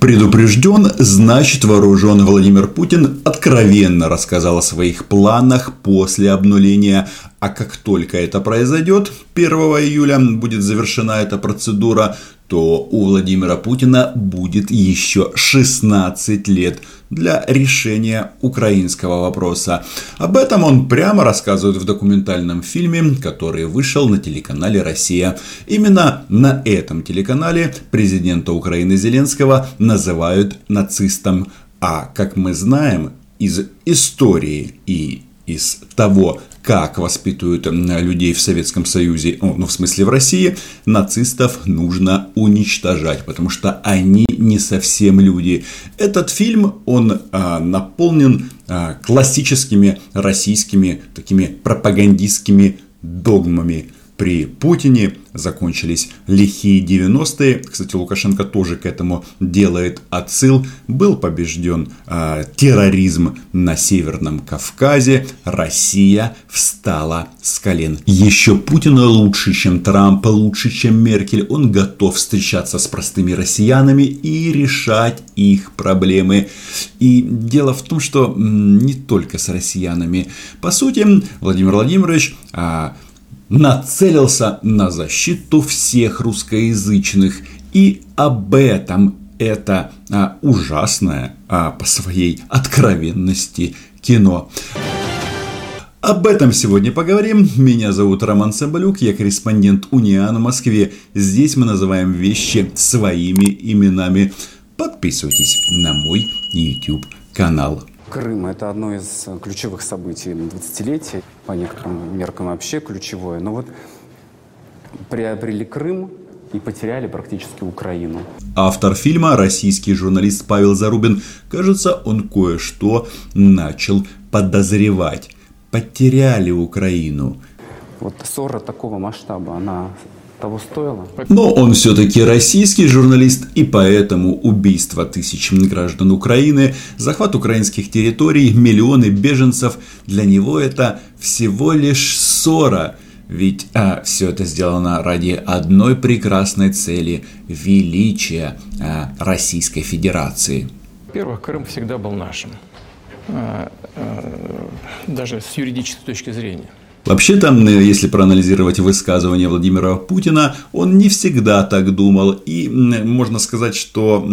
Предупрежден, значит вооружен Владимир Путин откровенно рассказал о своих планах после обнуления. А как только это произойдет, 1 июля будет завершена эта процедура, то у Владимира Путина будет еще 16 лет для решения украинского вопроса. Об этом он прямо рассказывает в документальном фильме, который вышел на телеканале «Россия». Именно на этом телеканале президента Украины Зеленского называют нацистом. А как мы знаем из истории и из того, как воспитывают людей в Советском Союзе, ну в смысле в России, нацистов нужно уничтожать, потому что они не совсем люди. Этот фильм, он а, наполнен а, классическими российскими такими пропагандистскими догмами при Путине закончились лихие 90-е. Кстати, Лукашенко тоже к этому делает отсыл. Был побежден э, терроризм на Северном Кавказе. Россия встала с колен. Еще Путина лучше, чем Трампа, лучше, чем Меркель. Он готов встречаться с простыми россиянами и решать их проблемы. И дело в том, что не только с россиянами. По сути, Владимир Владимирович э, нацелился на защиту всех русскоязычных. И об этом это а, ужасное а, по своей откровенности кино. Об этом сегодня поговорим. Меня зовут Роман Соболюк, я корреспондент Униан в Москве. Здесь мы называем вещи своими именами. Подписывайтесь на мой YouTube канал. Крым – это одно из ключевых событий 20-летия, по некоторым меркам вообще ключевое. Но вот приобрели Крым и потеряли практически Украину. Автор фильма, российский журналист Павел Зарубин, кажется, он кое-что начал подозревать. Потеряли Украину. Вот ссора такого масштаба, она того стоило. Но он все-таки российский журналист, и поэтому убийство тысяч граждан Украины, захват украинских территорий, миллионы беженцев, для него это всего лишь ссора. Ведь а, все это сделано ради одной прекрасной цели – величия а, Российской Федерации. Во-первых, Крым всегда был нашим, а, а, даже с юридической точки зрения. Вообще там, если проанализировать высказывания Владимира Путина, он не всегда так думал и можно сказать, что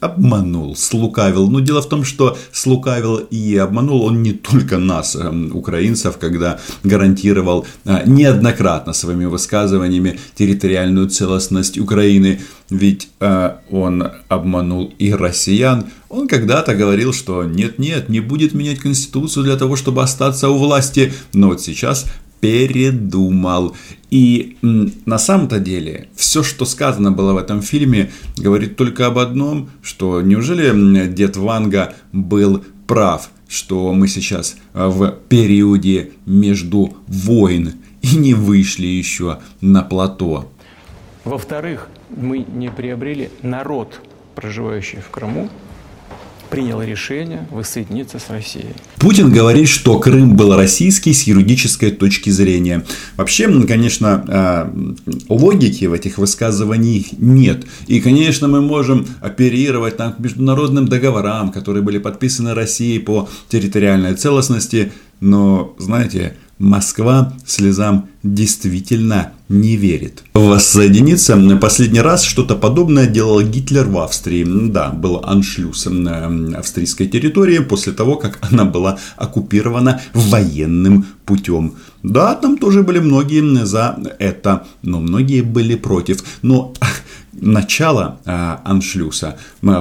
обманул, слукавил. Но дело в том, что слукавил и обманул он не только нас, э, украинцев, когда гарантировал э, неоднократно своими высказываниями территориальную целостность Украины. Ведь э, он обманул и россиян. Он когда-то говорил, что нет-нет, не будет менять Конституцию для того, чтобы остаться у власти. Но вот сейчас передумал. И на самом-то деле все, что сказано было в этом фильме, говорит только об одном, что неужели дед Ванга был прав, что мы сейчас э, в периоде между войн и не вышли еще на плато. Во-вторых, мы не приобрели народ, проживающий в Крыму, принял решение воссоединиться с Россией. Путин говорит, что Крым был российский с юридической точки зрения. Вообще, конечно, а, логики в этих высказываниях нет. И, конечно, мы можем оперировать там, к международным договорам, которые были подписаны Россией по территориальной целостности. Но, знаете, Москва слезам действительно не верит. Воссоединиться последний раз что-то подобное делал Гитлер в Австрии. Да, был аншлюз на австрийской территории после того, как она была оккупирована военным путем. Да, там тоже были многие за это, но многие были против. Но начало э, аншлюса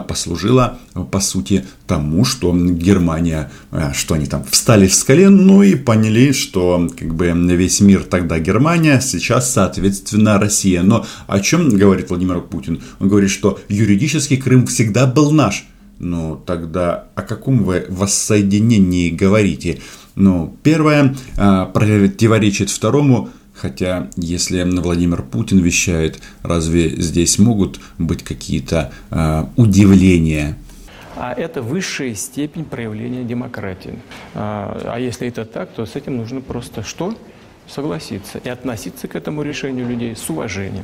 послужило, по сути, тому, что Германия, э, что они там встали с колен, ну и поняли, что как бы весь мир тогда Германия, сейчас, соответственно, Россия. Но о чем говорит Владимир Путин? Он говорит, что юридический Крым всегда был наш. Ну, тогда о каком вы воссоединении говорите? Ну, первое противоречит второму – Хотя, если Владимир Путин вещает, разве здесь могут быть какие-то э, удивления? А это высшая степень проявления демократии. А, а если это так, то с этим нужно просто что? Согласиться и относиться к этому решению людей с уважением.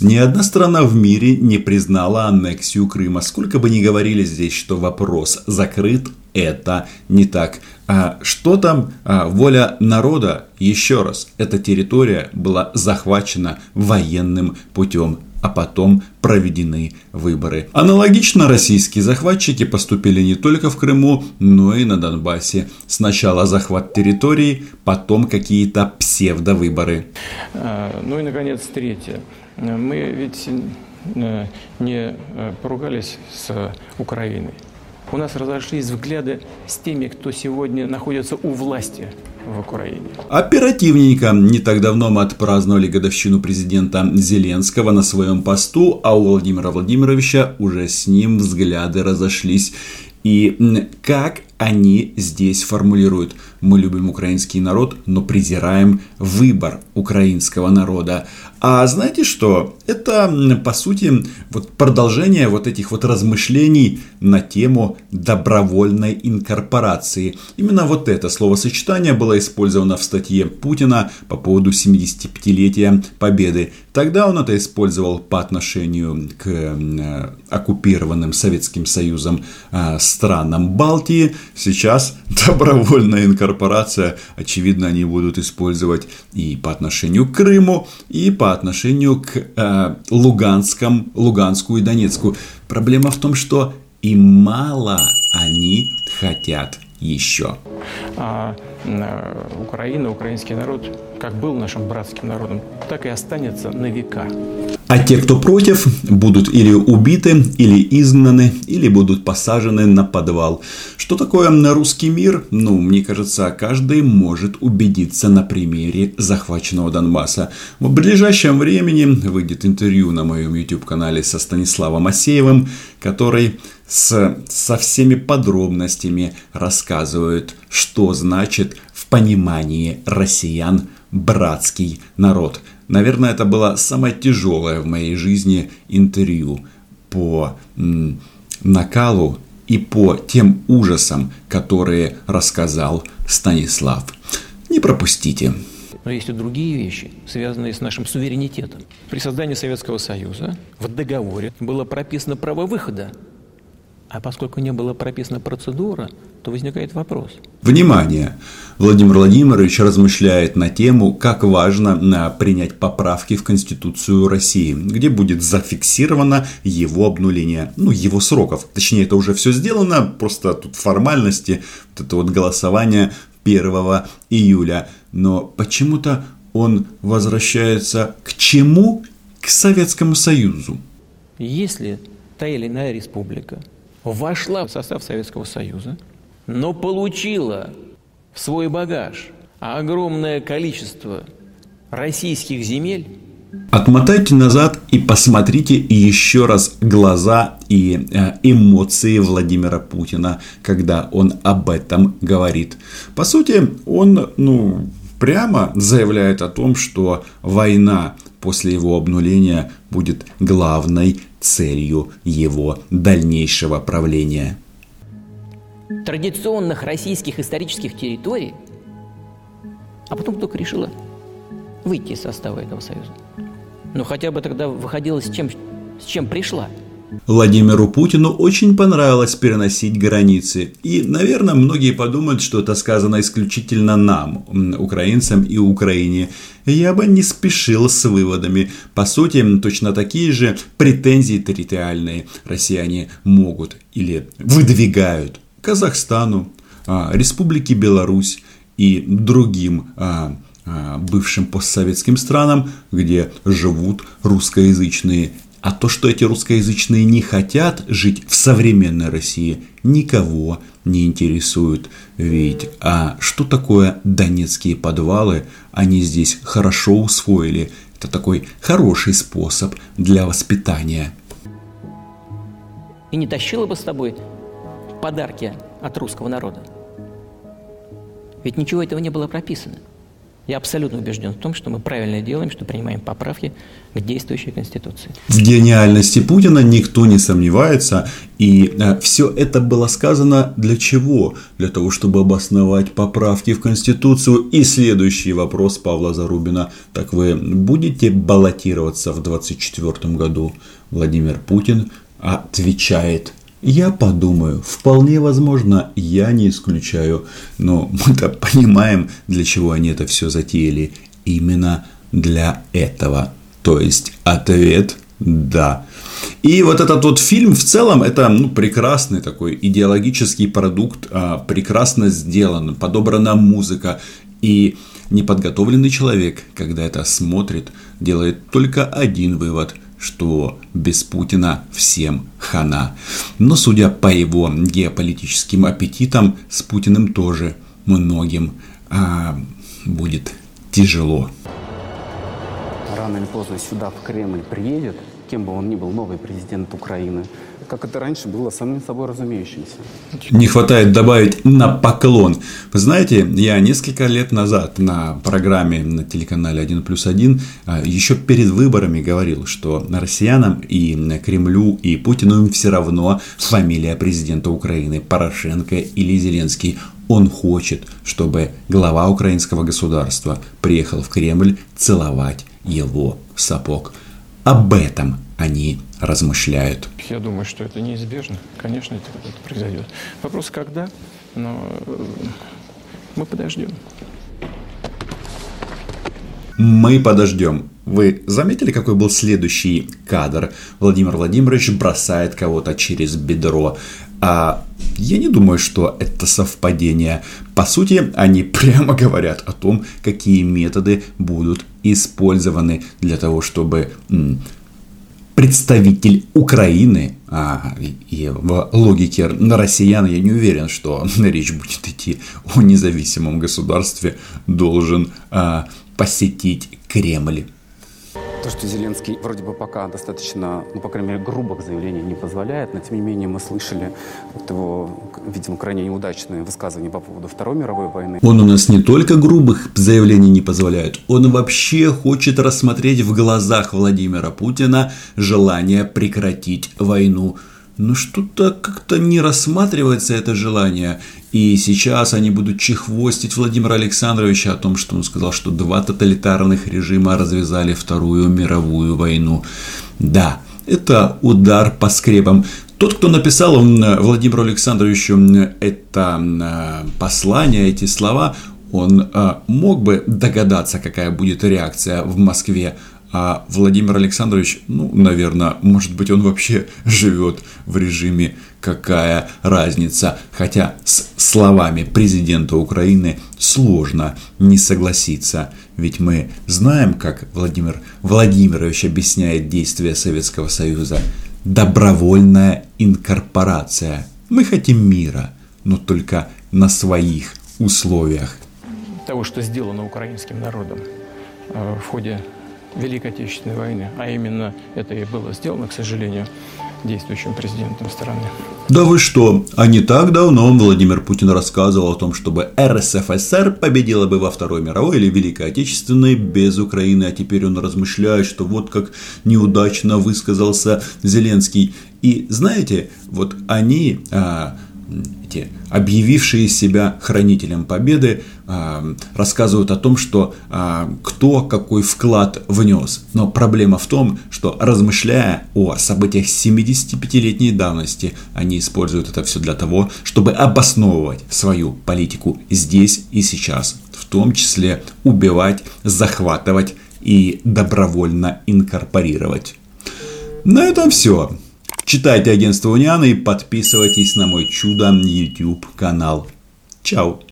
Ни одна страна в мире не признала аннексию Крыма. Сколько бы ни говорили здесь, что вопрос закрыт, это не так. А что там а, воля народа? Еще раз, эта территория была захвачена военным путем а потом проведены выборы. Аналогично российские захватчики поступили не только в Крыму, но и на Донбассе. Сначала захват территории, потом какие-то псевдовыборы. А, ну и, наконец, третье. Мы ведь э, не э, поругались с Украиной. У нас разошлись взгляды с теми, кто сегодня находится у власти в Украине. Оперативненько. Не так давно мы отпраздновали годовщину президента Зеленского на своем посту, а у Владимира Владимировича уже с ним взгляды разошлись. И как они здесь формулируют? Мы любим украинский народ, но презираем выбор украинского народа. А знаете что? Это, по сути, вот продолжение вот этих вот размышлений на тему добровольной инкорпорации. Именно вот это словосочетание было использовано в статье Путина по поводу 75-летия Победы. Тогда он это использовал по отношению к э, оккупированным Советским Союзом э, странам Балтии. Сейчас добровольная инкорпорация, очевидно, они будут использовать и по отношению к Крыму, и по отношению к э, Луганском, Луганску и Донецку. Проблема в том, что и мало они хотят еще. А э, Украина, украинский народ, как был нашим братским народом, так и останется на века. А те, кто против, будут или убиты, или изгнаны, или будут посажены на подвал. Что такое русский мир? Ну, мне кажется, каждый может убедиться на примере захваченного Донбасса. В ближайшем времени выйдет интервью на моем YouTube-канале со Станиславом Асеевым, который с, со всеми подробностями рассказывает, что значит в понимании россиян братский народ – Наверное, это было самое тяжелое в моей жизни интервью по накалу и по тем ужасам, которые рассказал Станислав. Не пропустите. Но есть и другие вещи, связанные с нашим суверенитетом. При создании Советского Союза в договоре было прописано право выхода а поскольку не было прописана процедура, то возникает вопрос. Внимание! Владимир Владимирович размышляет на тему, как важно принять поправки в Конституцию России, где будет зафиксировано его обнуление, ну, его сроков. Точнее, это уже все сделано, просто тут формальности, вот это вот голосование 1 июля. Но почему-то он возвращается к чему? К Советскому Союзу. Если та или иная республика вошла в состав Советского Союза, но получила в свой багаж огромное количество российских земель. Отмотайте назад и посмотрите еще раз глаза и э, эмоции Владимира Путина, когда он об этом говорит. По сути, он ну, прямо заявляет о том, что война после его обнуления будет главной целью его дальнейшего правления. Традиционных российских исторических территорий, а потом только решила выйти из состава этого союза. Ну хотя бы тогда выходила с чем, с чем пришла – Владимиру Путину очень понравилось переносить границы. И, наверное, многие подумают, что это сказано исключительно нам, украинцам и Украине. Я бы не спешил с выводами. По сути, точно такие же претензии территориальные россияне могут или выдвигают Казахстану, а, Республике Беларусь и другим а, а, бывшим постсоветским странам, где живут русскоязычные а то, что эти русскоязычные не хотят жить в современной России, никого не интересует. Ведь а что такое донецкие подвалы, они здесь хорошо усвоили. Это такой хороший способ для воспитания. И не тащила бы с тобой подарки от русского народа. Ведь ничего этого не было прописано. Я абсолютно убежден в том, что мы правильно делаем, что принимаем поправки к действующей Конституции. В гениальности Путина никто не сомневается. И э, все это было сказано для чего? Для того, чтобы обосновать поправки в Конституцию. И следующий вопрос Павла Зарубина. Так вы будете баллотироваться в 2024 году? Владимир Путин отвечает я подумаю, вполне возможно, я не исключаю, но мы-то понимаем, для чего они это все затеяли. Именно для этого. То есть ответ да. И вот этот вот фильм в целом это ну, прекрасный такой идеологический продукт, а, прекрасно сделан, подобрана музыка. И неподготовленный человек, когда это смотрит, делает только один вывод – что без Путина всем хана. Но судя по его геополитическим аппетитам, с Путиным тоже многим а, будет тяжело. Рано или поздно сюда, в Кремль, приедет, кем бы он ни был, новый президент Украины, как это раньше было самим собой разумеющимся. Не хватает добавить на поклон. Вы знаете, я несколько лет назад на программе на телеканале 1 плюс 1 а, еще перед выборами говорил, что россиянам и Кремлю и Путину все равно фамилия президента Украины Порошенко или Зеленский. Он хочет, чтобы глава украинского государства приехал в Кремль целовать его сапог. Об этом они размышляют. Я думаю, что это неизбежно. Конечно, это, это произойдет. Вопрос, когда, но э, мы подождем. Мы подождем. Вы заметили, какой был следующий кадр? Владимир Владимирович бросает кого-то через бедро. А я не думаю, что это совпадение. По сути, они прямо говорят о том, какие методы будут использованы для того, чтобы представитель Украины, а, и в логике россиян я не уверен, что речь будет идти о независимом государстве, должен а, посетить Кремль. То, что Зеленский вроде бы пока достаточно, ну, по крайней мере, грубо к заявлению не позволяет, но тем не менее мы слышали вот его, видимо, крайне неудачные высказывания по поводу Второй мировой войны. Он у нас не только грубых заявлений не позволяет, он вообще хочет рассмотреть в глазах Владимира Путина желание прекратить войну но что-то как-то не рассматривается это желание. И сейчас они будут чехвостить Владимира Александровича о том, что он сказал, что два тоталитарных режима развязали Вторую мировую войну. Да, это удар по скрепам. Тот, кто написал Владимиру Александровичу это э, послание, эти слова, он э, мог бы догадаться, какая будет реакция в Москве. А Владимир Александрович, ну, наверное, может быть, он вообще живет в режиме «какая разница?». Хотя с словами президента Украины сложно не согласиться. Ведь мы знаем, как Владимир Владимирович объясняет действия Советского Союза. Добровольная инкорпорация. Мы хотим мира, но только на своих условиях. Того, что сделано украинским народом э, в ходе Великой Отечественной войны. А именно это и было сделано, к сожалению, действующим президентом страны. Да вы что? А не так давно Владимир Путин рассказывал о том, чтобы РСФСР победила бы во Второй мировой или Великой Отечественной без Украины, а теперь он размышляет, что вот как неудачно высказался Зеленский. И знаете, вот они а, эти объявившие себя хранителем победы, э, рассказывают о том, что э, кто какой вклад внес. Но проблема в том, что размышляя о событиях 75-летней давности, они используют это все для того, чтобы обосновывать свою политику здесь и сейчас. В том числе убивать, захватывать и добровольно инкорпорировать. На этом все. Читайте агентство Униана и подписывайтесь на мой чудо YouTube канал. Чао!